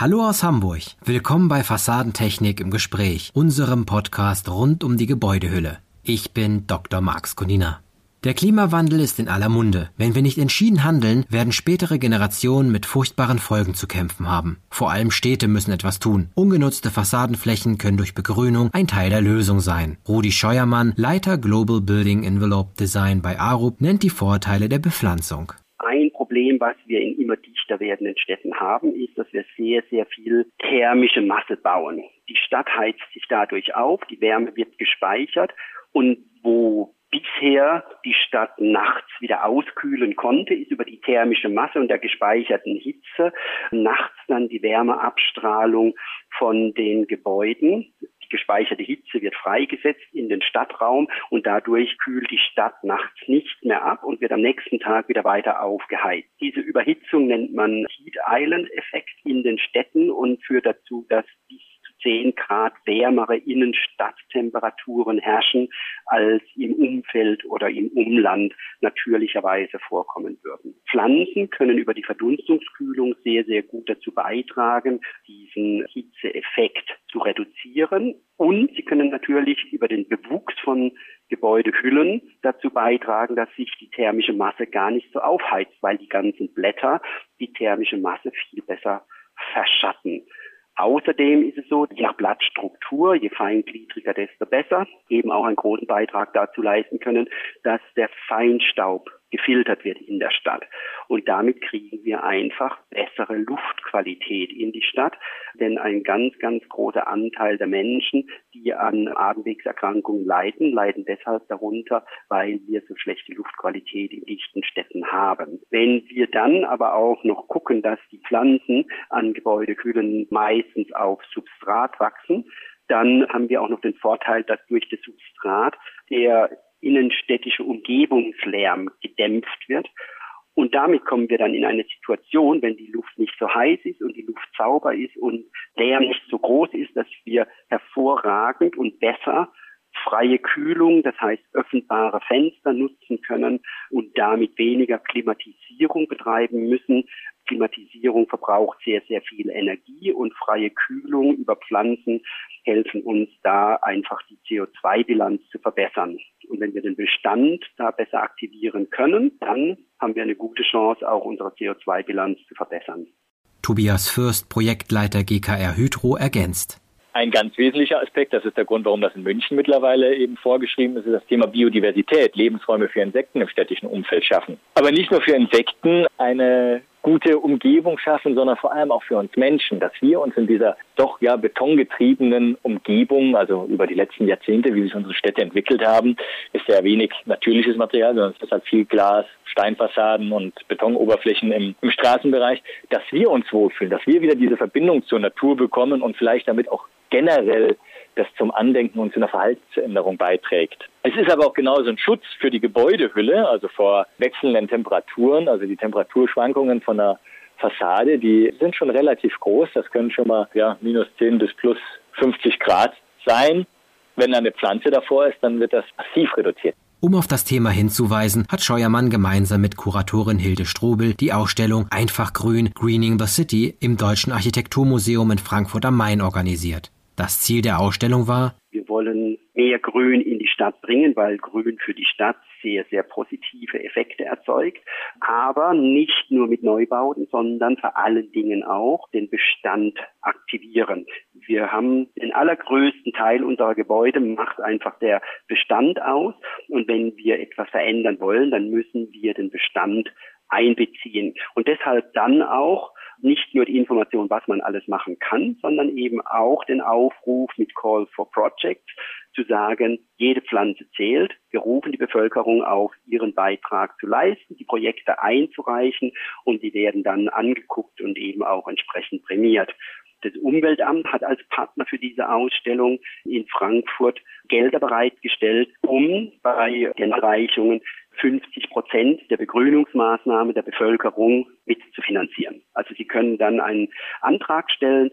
Hallo aus Hamburg. Willkommen bei Fassadentechnik im Gespräch, unserem Podcast rund um die Gebäudehülle. Ich bin Dr. Max Konina. Der Klimawandel ist in aller Munde. Wenn wir nicht entschieden handeln, werden spätere Generationen mit furchtbaren Folgen zu kämpfen haben. Vor allem Städte müssen etwas tun. Ungenutzte Fassadenflächen können durch Begrünung ein Teil der Lösung sein. Rudi Scheuermann, Leiter Global Building Envelope Design bei Arup, nennt die Vorteile der Bepflanzung. Ein Problem, was wir in immer dichter werdenden Städten haben, ist, dass wir sehr, sehr viel thermische Masse bauen. Die Stadt heizt sich dadurch auf, die Wärme wird gespeichert und wo bisher die Stadt nachts wieder auskühlen konnte, ist über die thermische Masse und der gespeicherten Hitze nachts dann die Wärmeabstrahlung von den Gebäuden. Die gespeicherte Hitze wird freigesetzt in den Stadtraum und dadurch kühlt die Stadt nachts nicht mehr ab und wird am nächsten Tag wieder weiter aufgeheizt. Diese Überhitzung nennt man Heat Island Effekt in den Städten und führt dazu, dass bis 10 Grad wärmere Innenstadttemperaturen herrschen, als im Umfeld oder im Umland natürlicherweise vorkommen würden. Pflanzen können über die Verdunstungskühlung sehr, sehr gut dazu beitragen, diesen Hitzeeffekt zu reduzieren. Und sie können natürlich über den Bewuchs von Gebäudehüllen dazu beitragen, dass sich die thermische Masse gar nicht so aufheizt, weil die ganzen Blätter die thermische Masse viel besser verschatten. Außerdem ist es so, je nach Blattstruktur, je feingliedriger, desto besser, eben auch einen großen Beitrag dazu leisten können, dass der Feinstaub gefiltert wird in der Stadt. Und damit kriegen wir einfach bessere Luftqualität in die Stadt. Denn ein ganz, ganz großer Anteil der Menschen, die an Atemwegserkrankungen leiden, leiden deshalb darunter, weil wir so schlechte Luftqualität in dichten Städten haben. Wenn wir dann aber auch noch gucken, dass die Pflanzen an Gebäudekühlen meistens auf Substrat wachsen, dann haben wir auch noch den Vorteil, dass durch das Substrat der innenstädtische Umgebungslärm gedämpft wird. Und damit kommen wir dann in eine Situation, wenn die Luft nicht so heiß ist und die Luft sauber ist und Lärm nicht so groß ist, dass wir hervorragend und besser freie Kühlung, das heißt öffentbare Fenster nutzen können und damit weniger Klimatisierung betreiben müssen. Klimatisierung verbraucht sehr, sehr viel Energie und freie Kühlung über Pflanzen helfen uns da einfach die CO2-Bilanz zu verbessern. Und wenn wir den Bestand da besser aktivieren können, dann haben wir eine gute Chance, auch unsere CO2-Bilanz zu verbessern. Tobias Fürst, Projektleiter GKR Hydro, ergänzt. Ein ganz wesentlicher Aspekt, das ist der Grund, warum das in München mittlerweile eben vorgeschrieben ist, ist das Thema Biodiversität, Lebensräume für Insekten im städtischen Umfeld schaffen. Aber nicht nur für Insekten eine gute Umgebung schaffen, sondern vor allem auch für uns Menschen, dass wir uns in dieser doch ja betongetriebenen Umgebung, also über die letzten Jahrzehnte, wie sich unsere Städte entwickelt haben, ist ja wenig natürliches Material, sondern es ist halt viel Glas, Steinfassaden und Betonoberflächen im, im Straßenbereich, dass wir uns wohlfühlen, dass wir wieder diese Verbindung zur Natur bekommen und vielleicht damit auch generell das zum Andenken und zu einer Verhaltensänderung beiträgt. Es ist aber auch genauso ein Schutz für die Gebäudehülle, also vor wechselnden Temperaturen, also die Temperaturschwankungen von der Fassade, die sind schon relativ groß. Das können schon mal ja, minus 10 bis plus 50 Grad sein. Wenn eine Pflanze davor ist, dann wird das massiv reduziert. Um auf das Thema hinzuweisen, hat Scheuermann gemeinsam mit Kuratorin Hilde Strobel die Ausstellung Einfach Grün Greening the City im Deutschen Architekturmuseum in Frankfurt am Main organisiert. Das Ziel der Ausstellung war, wir wollen mehr Grün in die Stadt bringen, weil Grün für die Stadt sehr, sehr positive Effekte erzeugt. Aber nicht nur mit Neubauten, sondern vor allen Dingen auch den Bestand aktivieren. Wir haben den allergrößten Teil unserer Gebäude macht einfach der Bestand aus. Und wenn wir etwas verändern wollen, dann müssen wir den Bestand einbeziehen. Und deshalb dann auch nicht nur die Information, was man alles machen kann, sondern eben auch den Aufruf mit Call for Projects zu sagen, jede Pflanze zählt. Wir rufen die Bevölkerung auf, ihren Beitrag zu leisten, die Projekte einzureichen und die werden dann angeguckt und eben auch entsprechend prämiert. Das Umweltamt hat als Partner für diese Ausstellung in Frankfurt Gelder bereitgestellt, um bei den Erreichungen 50 Prozent der Begrünungsmaßnahme der Bevölkerung mit zu finanzieren. Also Sie können dann einen Antrag stellen,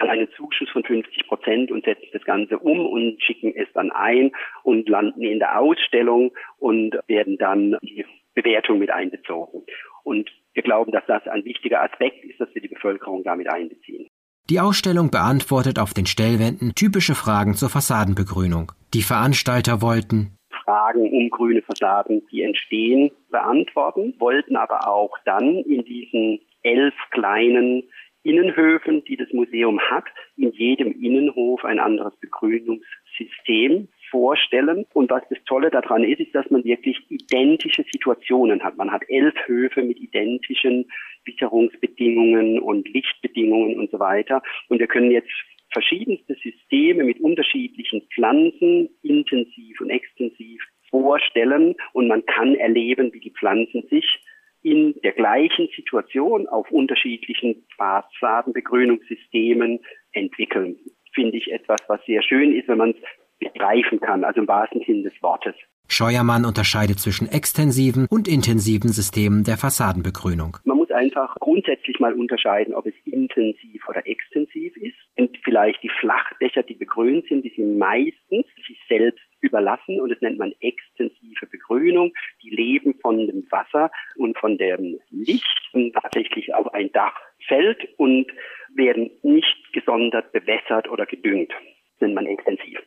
einen Zuschuss von 50 Prozent und setzen das Ganze um und schicken es dann ein und landen in der Ausstellung und werden dann die Bewertung mit einbezogen. Und wir glauben, dass das ein wichtiger Aspekt ist, dass wir die Bevölkerung damit einbeziehen. Die Ausstellung beantwortet auf den Stellwänden typische Fragen zur Fassadenbegrünung. Die Veranstalter wollten Fragen um grüne Fassaden, die entstehen, beantworten, wollten aber auch dann in diesen elf kleinen Innenhöfen, die das Museum hat, in jedem Innenhof ein anderes Begrünungssystem vorstellen. Und was das Tolle daran ist, ist, dass man wirklich identische Situationen hat. Man hat elf Höfe mit identischen Witterungsbedingungen und Lichtbedingungen und so weiter. Und wir können jetzt verschiedenste Systeme mit unterschiedlichen Pflanzen, intensiv und extensiv, vorstellen und man kann erleben, wie die Pflanzen sich in der gleichen Situation auf unterschiedlichen Fassadenbegrünungssystemen entwickeln. Finde ich etwas, was sehr schön ist, wenn man es begreifen kann, also im wahrsten Sinne des Wortes. Scheuermann unterscheidet zwischen extensiven und intensiven Systemen der Fassadenbegrünung. Man einfach grundsätzlich mal unterscheiden, ob es intensiv oder extensiv ist. Und vielleicht die Flachdächer, die begrünt sind, die sind meistens sich selbst überlassen und das nennt man extensive Begrünung. Die leben von dem Wasser und von dem Licht und tatsächlich auf ein Dach fällt und werden nicht gesondert bewässert oder gedüngt nennt man extensiv.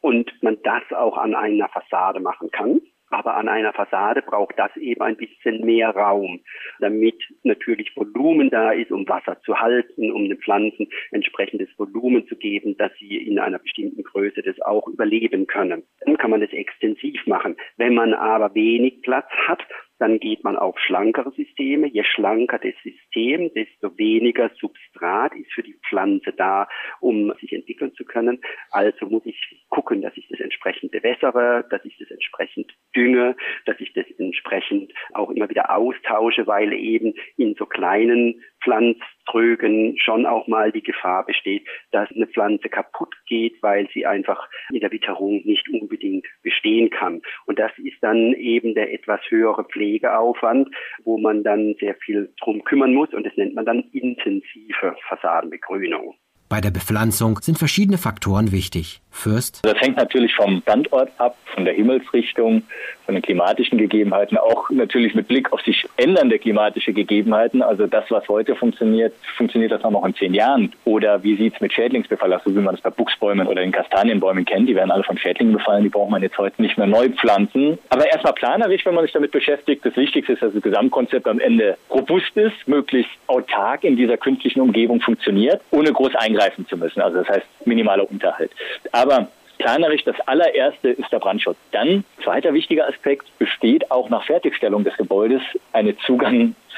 Und man das auch an einer Fassade machen kann. Aber an einer Fassade braucht das eben ein bisschen mehr Raum, damit natürlich Volumen da ist, um Wasser zu halten, um den Pflanzen entsprechendes Volumen zu geben, dass sie in einer bestimmten Größe das auch überleben können. Dann kann man das extensiv machen. Wenn man aber wenig Platz hat, dann geht man auf schlankere Systeme. Je schlanker das System, desto weniger Substrat ist für die Pflanze da, um sich entwickeln zu können. Also muss ich gucken, dass ich das entsprechend bewässere, dass ich das entsprechend dünge, dass ich das entsprechend auch immer wieder austausche, weil eben in so kleinen Pflanztrögen schon auch mal die Gefahr besteht, dass eine Pflanze kaputt geht, weil sie einfach in der Witterung nicht unbedingt bestehen kann. Und das ist dann eben der etwas höhere Pflegeaufwand, wo man dann sehr viel drum kümmern muss und das nennt man dann intensive Fassadenbegrünung. Bei der Bepflanzung sind verschiedene Faktoren wichtig. Fürst? Das hängt natürlich vom Standort ab, von der Himmelsrichtung, von den klimatischen Gegebenheiten, auch natürlich mit Blick auf sich ändernde klimatische Gegebenheiten. Also das, was heute funktioniert, funktioniert das auch noch in zehn Jahren. Oder wie sieht es mit Schädlingsbefall aus, so wie man es bei Buchsbäumen oder den Kastanienbäumen kennt. Die werden alle von Schädlingen befallen, die braucht man jetzt heute nicht mehr neu pflanzen. Aber erstmal planerisch, wenn man sich damit beschäftigt. Das Wichtigste ist, dass das Gesamtkonzept am Ende robust ist, möglichst autark in dieser künstlichen Umgebung funktioniert, ohne groß eingreifen zu müssen. Also das heißt minimaler Unterhalt. Aber planerisch das allererste ist der Brandschutz. Dann, zweiter wichtiger Aspekt, besteht auch nach Fertigstellung des Gebäudes eine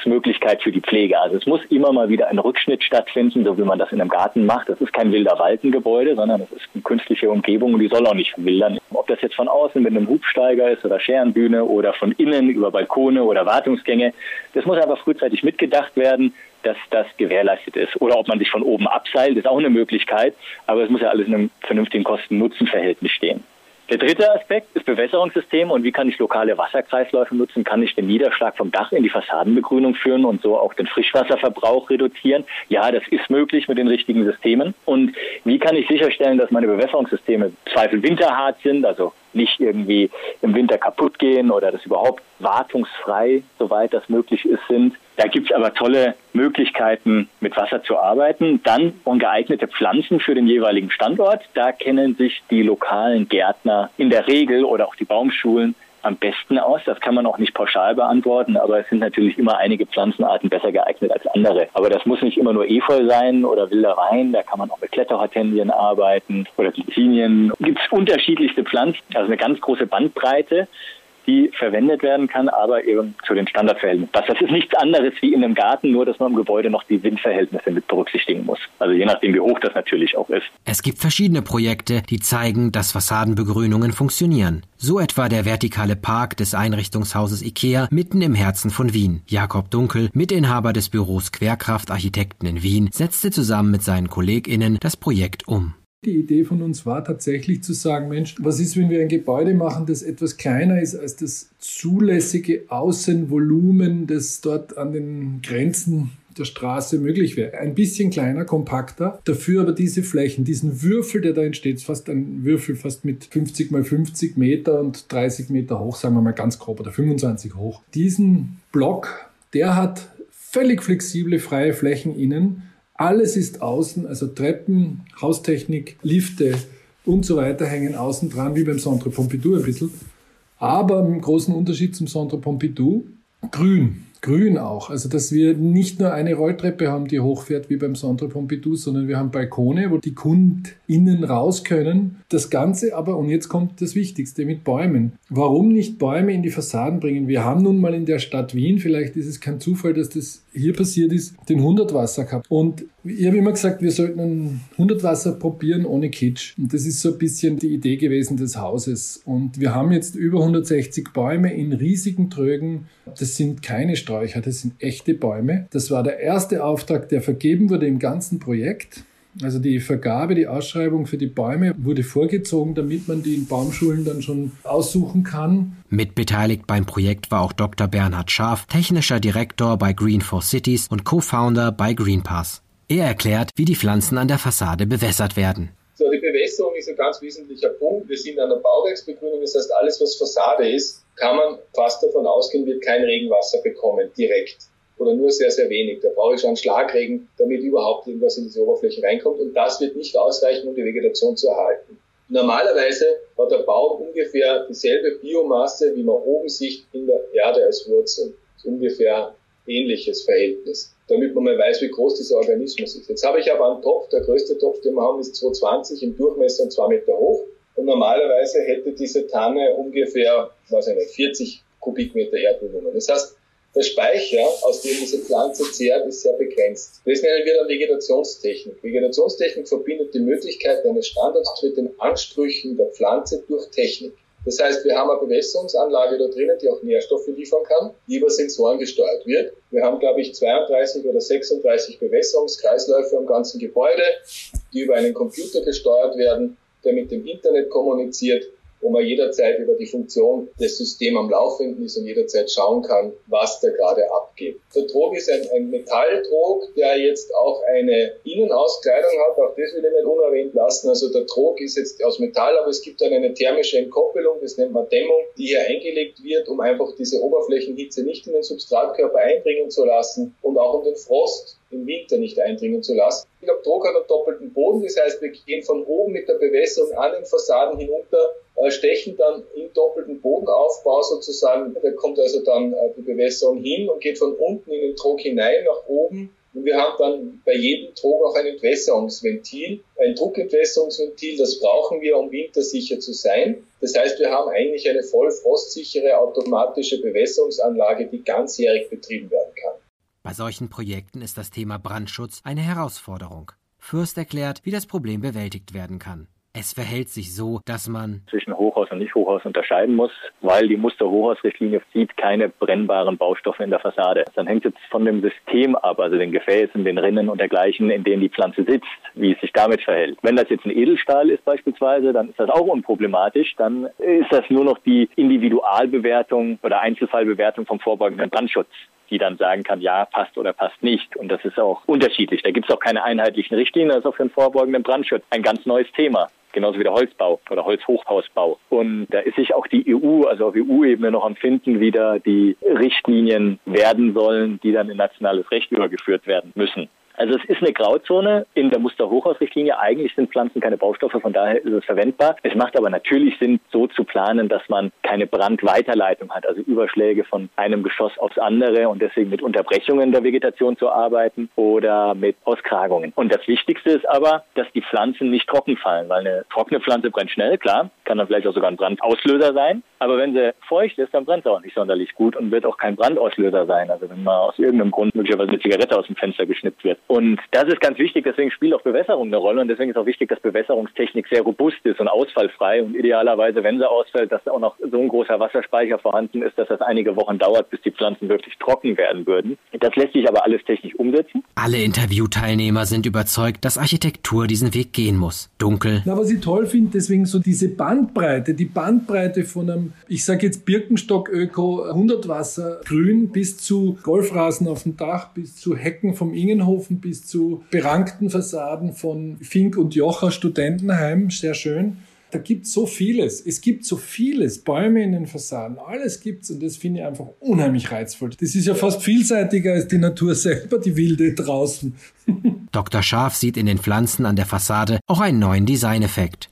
Zugangsmöglichkeit für die Pflege. Also es muss immer mal wieder ein Rückschnitt stattfinden, so wie man das in einem Garten macht. Das ist kein wilder Waldengebäude, sondern es ist eine künstliche Umgebung und die soll auch nicht verwildern. Ob das jetzt von außen mit einem Hubsteiger ist oder Scherenbühne oder von innen über Balkone oder Wartungsgänge, das muss einfach frühzeitig mitgedacht werden dass das gewährleistet ist. Oder ob man sich von oben abseilt, ist auch eine Möglichkeit, aber es muss ja alles in einem vernünftigen Kosten-Nutzen-Verhältnis stehen. Der dritte Aspekt ist Bewässerungssysteme und wie kann ich lokale Wasserkreisläufe nutzen? Kann ich den Niederschlag vom Dach in die Fassadenbegrünung führen und so auch den Frischwasserverbrauch reduzieren? Ja, das ist möglich mit den richtigen Systemen. Und wie kann ich sicherstellen, dass meine Bewässerungssysteme zweifel winterhart sind, also nicht irgendwie im Winter kaputt gehen oder dass überhaupt wartungsfrei, soweit das möglich ist, sind. Da gibt es aber tolle Möglichkeiten, mit Wasser zu arbeiten. Dann ungeeignete Pflanzen für den jeweiligen Standort. Da kennen sich die lokalen Gärtner in der Regel oder auch die Baumschulen am besten aus. Das kann man auch nicht pauschal beantworten, aber es sind natürlich immer einige Pflanzenarten besser geeignet als andere. Aber das muss nicht immer nur Efeu sein oder wilder Wein, da kann man auch mit Kletterhortensien arbeiten oder Glycinien. Gibt es unterschiedlichste Pflanzen, also eine ganz große Bandbreite die verwendet werden kann, aber eben zu den Standardverhältnissen. Das, ist nichts anderes wie in einem Garten, nur dass man im Gebäude noch die Windverhältnisse mit berücksichtigen muss. Also je nachdem, wie hoch das natürlich auch ist. Es gibt verschiedene Projekte, die zeigen, dass Fassadenbegrünungen funktionieren. So etwa der vertikale Park des Einrichtungshauses IKEA mitten im Herzen von Wien. Jakob Dunkel, Mitinhaber des Büros Querkraft Architekten in Wien, setzte zusammen mit seinen KollegInnen das Projekt um. Die Idee von uns war tatsächlich zu sagen, Mensch, was ist, wenn wir ein Gebäude machen, das etwas kleiner ist als das zulässige Außenvolumen, das dort an den Grenzen der Straße möglich wäre. Ein bisschen kleiner, kompakter, dafür aber diese Flächen, diesen Würfel, der da entsteht, fast ein Würfel fast mit 50 mal 50 Meter und 30 Meter hoch, sagen wir mal ganz grob, oder 25 hoch. Diesen Block, der hat völlig flexible, freie Flächen innen, Alles ist außen, also Treppen, Haustechnik, Lifte und so weiter hängen außen dran, wie beim Centre Pompidou ein bisschen. Aber im großen Unterschied zum Centre Pompidou, grün. Grün auch. Also, dass wir nicht nur eine Rolltreppe haben, die hochfährt wie beim Centre Pompidou, sondern wir haben Balkone, wo die KundInnen raus können. Das Ganze aber, und jetzt kommt das Wichtigste, mit Bäumen. Warum nicht Bäume in die Fassaden bringen? Wir haben nun mal in der Stadt Wien, vielleicht ist es kein Zufall, dass das hier passiert ist, den 100 Wasser gehabt. Und ich habe immer gesagt, wir sollten ein 100 Wasser probieren ohne Kitsch. Und das ist so ein bisschen die Idee gewesen des Hauses. Und wir haben jetzt über 160 Bäume in riesigen Trögen. Das sind keine Sträucher, das sind echte Bäume. Das war der erste Auftrag, der vergeben wurde im ganzen Projekt. Also die Vergabe, die Ausschreibung für die Bäume wurde vorgezogen, damit man die in Baumschulen dann schon aussuchen kann. Mitbeteiligt beim Projekt war auch Dr. Bernhard Scharf, technischer Direktor bei Green for Cities und Co-Founder bei Greenpass. Er erklärt, wie die Pflanzen an der Fassade bewässert werden. So, die Bewässerung ist ein ganz wesentlicher Punkt. Wir sind an der Bauwerksbegrünung, das heißt, alles, was Fassade ist, kann man fast davon ausgehen, wird kein Regenwasser bekommen, direkt oder nur sehr, sehr wenig. Da brauche ich schon Schlagregen, damit überhaupt irgendwas in diese Oberfläche reinkommt. Und das wird nicht ausreichen, um die Vegetation zu erhalten. Normalerweise hat der Baum ungefähr dieselbe Biomasse, wie man oben sieht in der Erde als Wurzel. Das ist ungefähr ähnliches Verhältnis, damit man mal weiß, wie groß dieser Organismus ist. Jetzt habe ich aber einen Topf, der größte Topf, den wir haben, ist 220 im Durchmesser und 2 Meter hoch. Und normalerweise hätte diese Tanne ungefähr, weiß ich nicht, 40 Kubikmeter Erdvolumen. Das heißt, der Speicher, aus dem diese Pflanze zehrt, ist sehr begrenzt. Das nennen wir dann Vegetationstechnik. Vegetationstechnik verbindet die Möglichkeit eines Standards mit den Ansprüchen der Pflanze durch Technik. Das heißt, wir haben eine Bewässerungsanlage da drinnen, die auch Nährstoffe liefern kann, die über Sensoren gesteuert wird. Wir haben, glaube ich, 32 oder 36 Bewässerungskreisläufe am ganzen Gebäude, die über einen Computer gesteuert werden, der mit dem Internet kommuniziert wo man jederzeit über die Funktion des Systems am Laufenden ist und jederzeit schauen kann, was da gerade abgeht. Der Trog ist ein, ein Metalltrog, der jetzt auch eine Innenauskleidung hat, auch das will ich nicht unerwähnt lassen. Also der Trog ist jetzt aus Metall, aber es gibt dann eine thermische Entkoppelung, das nennt man Dämmung, die hier eingelegt wird, um einfach diese Oberflächenhitze nicht in den Substratkörper eindringen zu lassen und auch um den Frost im Winter nicht eindringen zu lassen. Ich glaube, Druck hat einen doppelten Boden, das heißt, wir gehen von oben mit der Bewässerung an den Fassaden hinunter, stechen dann im doppelten Bodenaufbau sozusagen, da kommt also dann äh, die Bewässerung hin und geht von unten in den Trog hinein nach oben. Und wir haben dann bei jedem Trog auch ein Entwässerungsventil, ein Druckentwässerungsventil, das brauchen wir, um wintersicher zu sein. Das heißt, wir haben eigentlich eine voll frostsichere automatische Bewässerungsanlage, die ganzjährig betrieben werden kann. Bei solchen Projekten ist das Thema Brandschutz eine Herausforderung. Fürst erklärt, wie das Problem bewältigt werden kann. Es verhält sich so, dass man zwischen Hochhaus und Nicht-Hochhaus unterscheiden muss, weil die Muster-Hochhausrichtlinie sieht keine brennbaren Baustoffe in der Fassade. Dann hängt es von dem System ab, also den Gefäßen, den Rinnen und dergleichen, in denen die Pflanze sitzt, wie es sich damit verhält. Wenn das jetzt ein Edelstahl ist beispielsweise, dann ist das auch unproblematisch. Dann ist das nur noch die Individualbewertung oder Einzelfallbewertung vom vorbeugenden Brandschutz die dann sagen kann, ja, passt oder passt nicht. Und das ist auch unterschiedlich. Da gibt es auch keine einheitlichen Richtlinien. Auch für den vorbeugenden Brandschutz ein ganz neues Thema genauso wie der Holzbau oder Holzhochhausbau. Und da ist sich auch die EU, also auf EU-Ebene noch am Finden, wie da die Richtlinien werden sollen, die dann in nationales Recht übergeführt werden müssen. Also es ist eine Grauzone in der Musterhochhausrichtlinie. Eigentlich sind Pflanzen keine Baustoffe, von daher ist es verwendbar. Es macht aber natürlich Sinn, so zu planen, dass man keine Brandweiterleitung hat, also Überschläge von einem Geschoss aufs andere und deswegen mit Unterbrechungen der Vegetation zu arbeiten oder mit Auskragungen. Und das Wichtigste ist aber, dass die Pflanzen nicht trocken fallen, weil eine trockene Pflanze brennt schnell, klar, kann dann vielleicht auch sogar ein Brandauslöser sein. Aber wenn sie feucht ist, dann brennt sie auch nicht sonderlich gut und wird auch kein Brandauslöser sein. Also wenn mal aus irgendeinem Grund möglicherweise eine Zigarette aus dem Fenster geschnippt wird. Und das ist ganz wichtig, deswegen spielt auch Bewässerung eine Rolle und deswegen ist auch wichtig, dass Bewässerungstechnik sehr robust ist und ausfallfrei und idealerweise, wenn sie ausfällt, dass auch noch so ein großer Wasserspeicher vorhanden ist, dass das einige Wochen dauert, bis die Pflanzen wirklich trocken werden würden. Das lässt sich aber alles technisch umsetzen. Alle Interviewteilnehmer sind überzeugt, dass Architektur diesen Weg gehen muss. Dunkel. Na, was ich toll finde, deswegen so diese Bandbreite, die Bandbreite von einem, ich sage jetzt Birkenstock-Öko, 100 Wasser, grün bis zu Golfrasen auf dem Dach, bis zu Hecken vom Ingenhofen, bis zu berankten Fassaden von Fink und Jocher Studentenheim, sehr schön. Da gibt es so vieles. Es gibt so vieles. Bäume in den Fassaden, alles gibt's und das finde ich einfach unheimlich reizvoll. Das ist ja fast vielseitiger als die Natur selber, die wilde draußen. Dr. Scharf sieht in den Pflanzen an der Fassade auch einen neuen Designeffekt.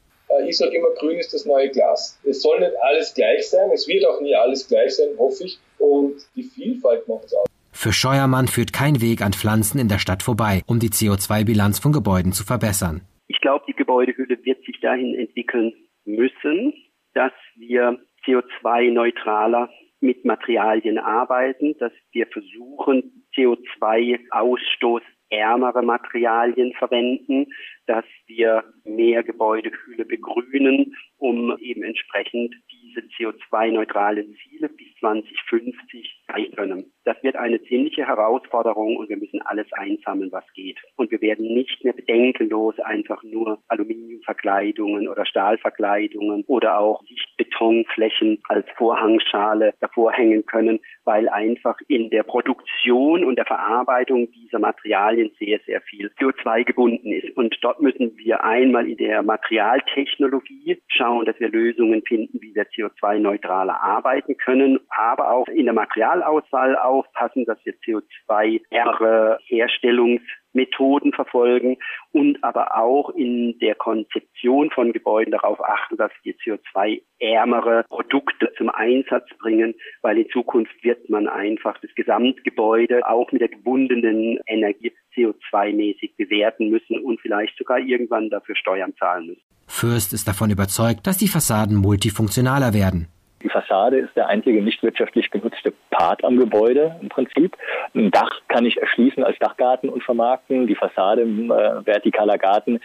Ich sage immer, grün ist das neue Glas. Es soll nicht alles gleich sein, es wird auch nie alles gleich sein, hoffe ich. Und die Vielfalt macht es aus. Für Scheuermann führt kein Weg an Pflanzen in der Stadt vorbei, um die CO2-Bilanz von Gebäuden zu verbessern. Ich glaube, die Gebäudehülle wird sich dahin entwickeln müssen, dass wir CO2-neutraler mit Materialien arbeiten, dass wir versuchen, CO2-Ausstoß ärmere Materialien verwenden, dass wir mehr Gebäudehülle begrünen, um eben entsprechend diese CO2-neutralen Ziele bis 2050 erreichen können. Das wird eine ziemliche Herausforderung und wir müssen alles einsammeln, was geht. Und wir werden nicht mehr bedenkenlos einfach nur Aluminiumverkleidungen oder Stahlverkleidungen oder auch Lichtbetonflächen als Vorhangschale davor hängen können, weil einfach in der Produktion und der Verarbeitung dieser Materialien sehr, sehr viel CO2 gebunden ist. Und dort müssen wir einmal in der Materialtechnologie schauen, dass wir Lösungen finden, wie wir CO2-neutraler arbeiten können, aber auch in der Materialauswahl aufpassen, dass wir CO2-ärmere Herstellungsmethoden verfolgen und aber auch in der Konzeption von Gebäuden darauf achten, dass wir CO2-ärmere Produkte zum Einsatz bringen, weil in Zukunft wird man einfach das Gesamtgebäude auch mit der gebundenen Energie CO2-mäßig bewerten müssen und vielleicht sogar irgendwann dafür Steuern zahlen müssen. Fürst ist davon überzeugt, dass die Fassaden multifunktionaler werden. Die Fassade ist der einzige nicht wirtschaftlich genutzte Part am Gebäude im Prinzip. Ein Dach kann ich erschließen als Dachgarten und vermarkten. Die Fassade, äh, vertikaler Garten,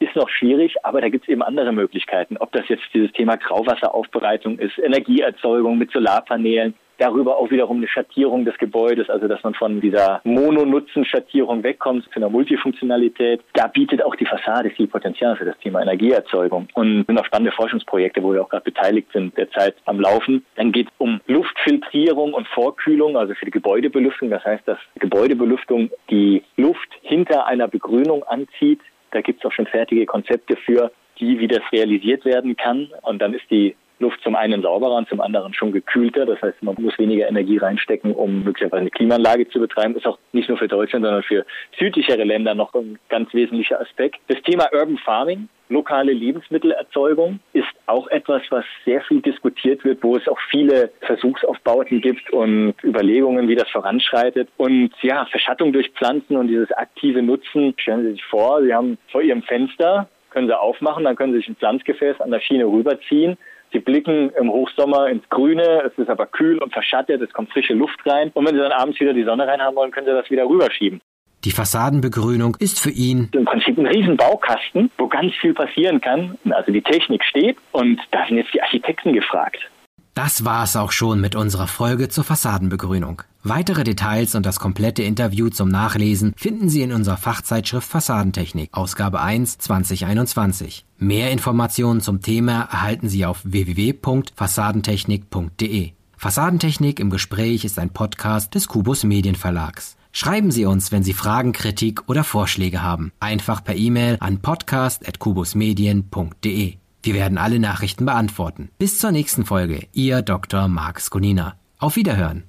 ist noch schwierig, aber da gibt es eben andere Möglichkeiten. Ob das jetzt dieses Thema Grauwasseraufbereitung ist, Energieerzeugung mit Solarpanelen, darüber auch wiederum eine Schattierung des Gebäudes, also dass man von dieser Mononutzen-Schattierung wegkommt zu einer Multifunktionalität. Da bietet auch die Fassade viel Potenzial für das Thema Energieerzeugung. Und sind auch spannende Forschungsprojekte, wo wir auch gerade beteiligt sind, derzeit am Laufen. Dann geht es um Luftfiltrierung und Vorkühlung, also für die Gebäudebelüftung. Das heißt, dass Gebäudebelüftung die Luft hinter einer Begrünung anzieht. Da gibt es auch schon fertige Konzepte für, die, wie das realisiert werden kann. Und dann ist die Luft zum einen sauberer und zum anderen schon gekühlter. Das heißt, man muss weniger Energie reinstecken, um möglicherweise eine Klimaanlage zu betreiben. Ist auch nicht nur für Deutschland, sondern für südlichere Länder noch ein ganz wesentlicher Aspekt. Das Thema Urban Farming, lokale Lebensmittelerzeugung, ist auch etwas, was sehr viel diskutiert wird, wo es auch viele Versuchsaufbauten gibt und Überlegungen, wie das voranschreitet. Und ja, Verschattung durch Pflanzen und dieses aktive Nutzen. Stellen Sie sich vor, Sie haben vor Ihrem Fenster können Sie aufmachen, dann können Sie sich ein Pflanzgefäß an der Schiene rüberziehen Sie blicken im Hochsommer ins Grüne, es ist aber kühl und verschattet, es kommt frische Luft rein. Und wenn Sie dann abends wieder die Sonne reinhaben wollen, können Sie das wieder rüberschieben. Die Fassadenbegrünung ist für ihn im Prinzip ein Riesenbaukasten, wo ganz viel passieren kann. Also die Technik steht und da sind jetzt die Architekten gefragt. Das war's auch schon mit unserer Folge zur Fassadenbegrünung. Weitere Details und das komplette Interview zum Nachlesen finden Sie in unserer Fachzeitschrift Fassadentechnik, Ausgabe 1 2021. Mehr Informationen zum Thema erhalten Sie auf www.fassadentechnik.de. Fassadentechnik im Gespräch ist ein Podcast des Kubus Medienverlags. Schreiben Sie uns, wenn Sie Fragen, Kritik oder Vorschläge haben. Einfach per E-Mail an podcast.kubusmedien.de. Wir werden alle Nachrichten beantworten. Bis zur nächsten Folge. Ihr Dr. Marx Konina. Auf Wiederhören.